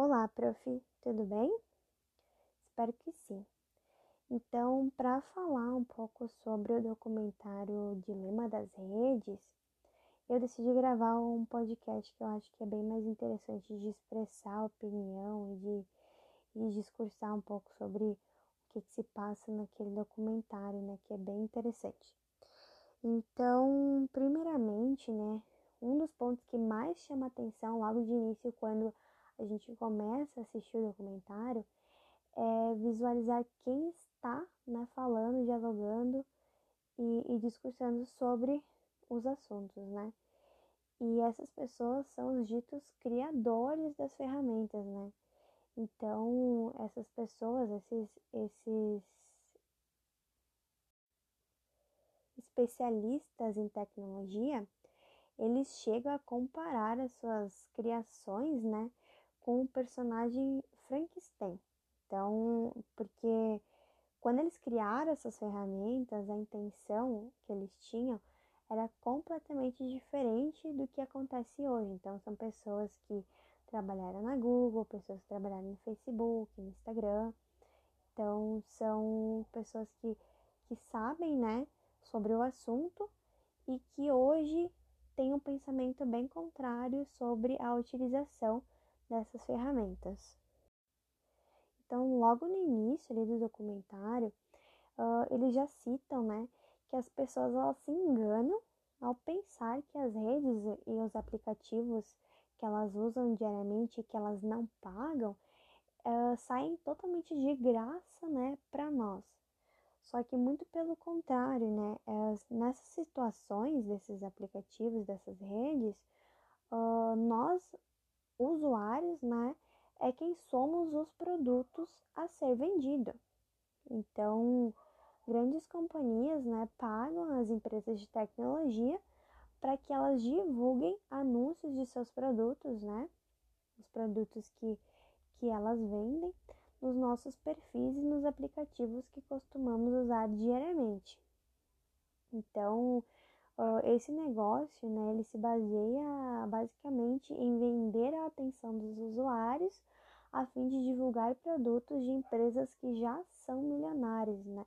Olá, prof, tudo bem? Espero que sim. Então, para falar um pouco sobre o documentário Dilema das Redes, eu decidi gravar um podcast que eu acho que é bem mais interessante de expressar opinião e de, de discursar um pouco sobre o que, que se passa naquele documentário, né? Que é bem interessante. Então, primeiramente, né, um dos pontos que mais chama atenção logo de início quando a gente começa a assistir o documentário é visualizar quem está né, falando, dialogando e, e discursando sobre os assuntos, né? E essas pessoas são os ditos criadores das ferramentas, né? Então, essas pessoas, esses, esses especialistas em tecnologia, eles chegam a comparar as suas criações, né, com o personagem Frankenstein. Então, porque quando eles criaram essas ferramentas, a intenção que eles tinham era completamente diferente do que acontece hoje. Então, são pessoas que trabalharam na Google, pessoas que trabalharam no Facebook, no Instagram. Então, são pessoas que, que sabem, né, sobre o assunto e que hoje têm um pensamento bem contrário sobre a utilização dessas ferramentas. Então, logo no início ali do documentário, uh, eles já citam, né, que as pessoas elas se enganam ao pensar que as redes e os aplicativos que elas usam diariamente, que elas não pagam, uh, saem totalmente de graça, né, para nós. Só que muito pelo contrário, né, as, nessas situações desses aplicativos, dessas redes, uh, nós usuários, né, é quem somos os produtos a ser vendido. Então, grandes companhias, né, pagam as empresas de tecnologia para que elas divulguem anúncios de seus produtos, né, os produtos que, que elas vendem nos nossos perfis e nos aplicativos que costumamos usar diariamente. Então, Uh, esse negócio, né, ele se baseia basicamente em vender a atenção dos usuários a fim de divulgar produtos de empresas que já são milionárias, né?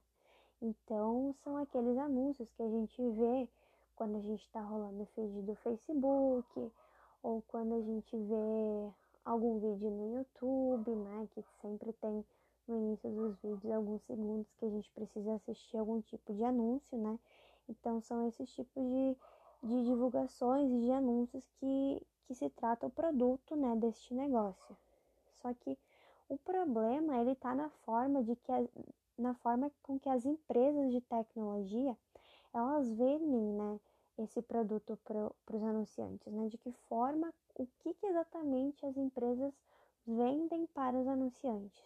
Então, são aqueles anúncios que a gente vê quando a gente está rolando o feed do Facebook ou quando a gente vê algum vídeo no YouTube, né? Que sempre tem no início dos vídeos alguns segundos que a gente precisa assistir algum tipo de anúncio, né? Então, são esses tipos de, de divulgações e de anúncios que, que se trata o produto né, deste negócio. Só que o problema ele está na forma de que na forma com que as empresas de tecnologia elas vendem né, esse produto para os anunciantes, né? De que forma, o que, que exatamente as empresas vendem para os anunciantes.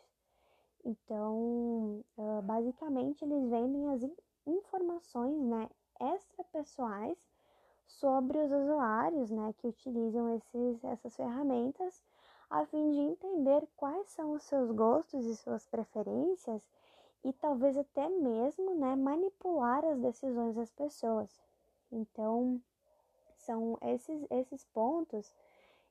Então, basicamente, eles vendem as informações né, extra pessoais sobre os usuários né, que utilizam esses, essas ferramentas, a fim de entender quais são os seus gostos e suas preferências e talvez até mesmo né, manipular as decisões das pessoas. Então, são esses, esses pontos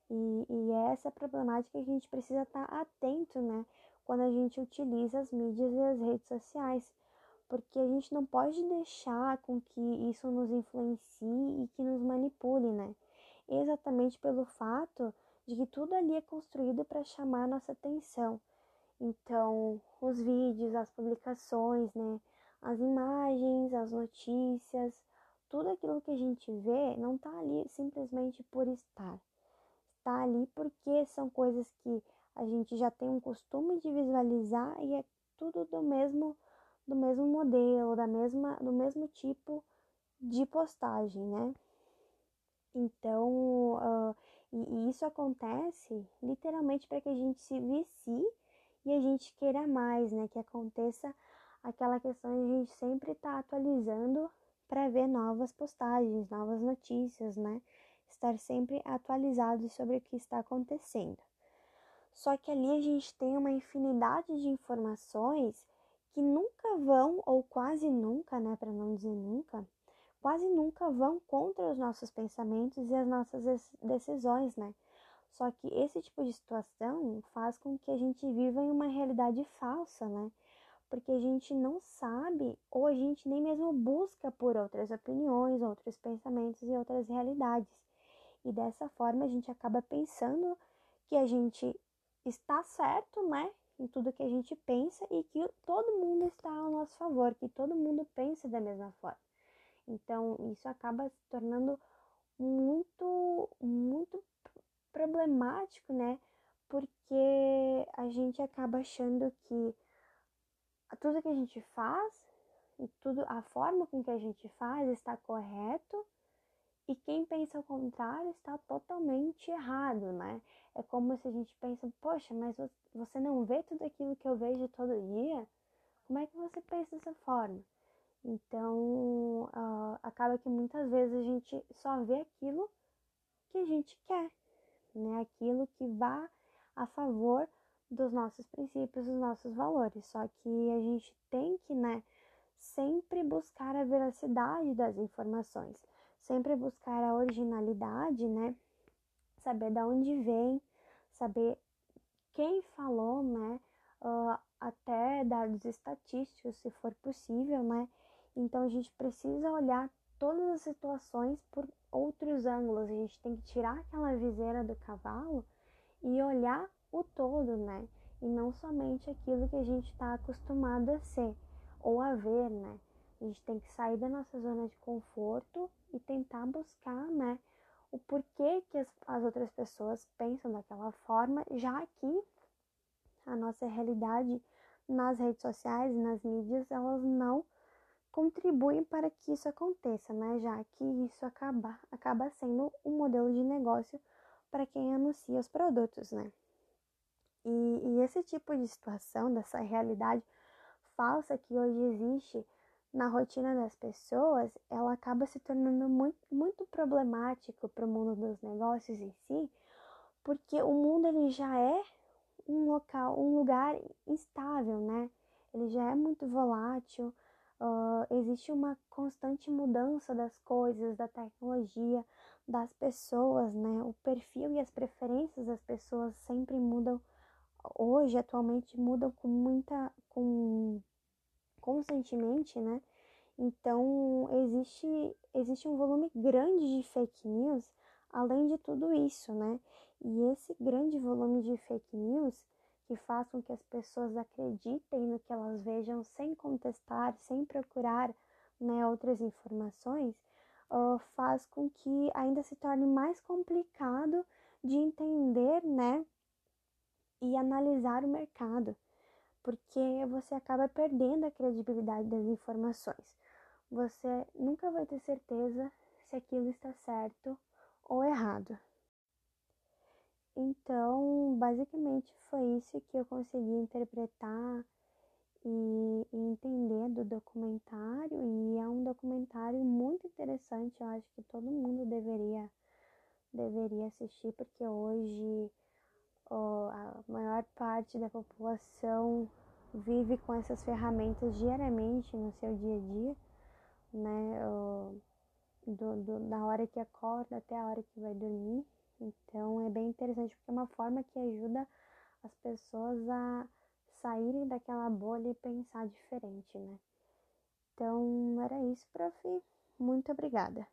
e, e é essa problemática que a gente precisa estar atento né, quando a gente utiliza as mídias e as redes sociais porque a gente não pode deixar com que isso nos influencie e que nos manipule, né? Exatamente pelo fato de que tudo ali é construído para chamar nossa atenção. Então, os vídeos, as publicações, né? As imagens, as notícias, tudo aquilo que a gente vê não está ali simplesmente por estar. Está ali porque são coisas que a gente já tem um costume de visualizar e é tudo do mesmo do mesmo modelo, da mesma, do mesmo tipo de postagem, né? Então, uh, e, e, isso acontece literalmente para que a gente se vicie e a gente queira mais, né? Que aconteça aquela questão de a gente sempre estar tá atualizando para ver novas postagens, novas notícias, né? Estar sempre atualizado sobre o que está acontecendo. Só que ali a gente tem uma infinidade de informações que nunca vão, ou quase nunca, né, para não dizer nunca, quase nunca vão contra os nossos pensamentos e as nossas decisões, né? Só que esse tipo de situação faz com que a gente viva em uma realidade falsa, né? Porque a gente não sabe ou a gente nem mesmo busca por outras opiniões, outros pensamentos e outras realidades. E dessa forma a gente acaba pensando que a gente está certo, né? Tudo que a gente pensa e que todo mundo está ao nosso favor, que todo mundo pensa da mesma forma. Então, isso acaba se tornando muito, muito problemático, né? Porque a gente acaba achando que tudo que a gente faz e tudo a forma com que a gente faz está correto e quem pensa o contrário está totalmente errado, né? É como se a gente pensa, poxa, mas você não vê tudo aquilo que eu vejo todo dia? Como é que você pensa dessa forma? Então, uh, acaba que muitas vezes a gente só vê aquilo que a gente quer, né? Aquilo que vá a favor dos nossos princípios, dos nossos valores. Só que a gente tem que, né, sempre buscar a veracidade das informações, sempre buscar a originalidade, né? Saber de onde vem, saber quem falou, né? Uh, até dados estatísticos, se for possível, né? Então a gente precisa olhar todas as situações por outros ângulos. A gente tem que tirar aquela viseira do cavalo e olhar o todo, né? E não somente aquilo que a gente está acostumado a ser ou a ver, né? A gente tem que sair da nossa zona de conforto e tentar buscar, né? O porquê que as, as outras pessoas pensam daquela forma, já que a nossa realidade nas redes sociais e nas mídias, elas não contribuem para que isso aconteça, né? Já que isso acaba, acaba sendo um modelo de negócio para quem anuncia os produtos, né? E, e esse tipo de situação, dessa realidade falsa que hoje existe na rotina das pessoas, ela acaba se tornando muito, muito problemático para o mundo dos negócios em si, porque o mundo ele já é um local, um lugar instável, né? Ele já é muito volátil, Uh, existe uma constante mudança das coisas, da tecnologia, das pessoas, né? O perfil e as preferências das pessoas sempre mudam. Hoje, atualmente, mudam com muita, com constantemente, né? Então, existe, existe um volume grande de fake news, além de tudo isso, né? E esse grande volume de fake news que façam que as pessoas acreditem no que elas vejam sem contestar, sem procurar né, outras informações, uh, faz com que ainda se torne mais complicado de entender né, e analisar o mercado, porque você acaba perdendo a credibilidade das informações. Você nunca vai ter certeza se aquilo está certo ou errado. Então, basicamente foi isso que eu consegui interpretar e, e, entender do documentário. E é um documentário muito interessante, eu acho que todo mundo deveria, deveria assistir, porque hoje oh, a maior parte da população vive com essas ferramentas diariamente no seu dia a dia, né? Do, do, da hora que acorda até a hora que vai dormir. Então é bem interessante porque é uma forma que ajuda as pessoas a saírem daquela bolha e pensar diferente, né? Então era isso, prof. Muito obrigada.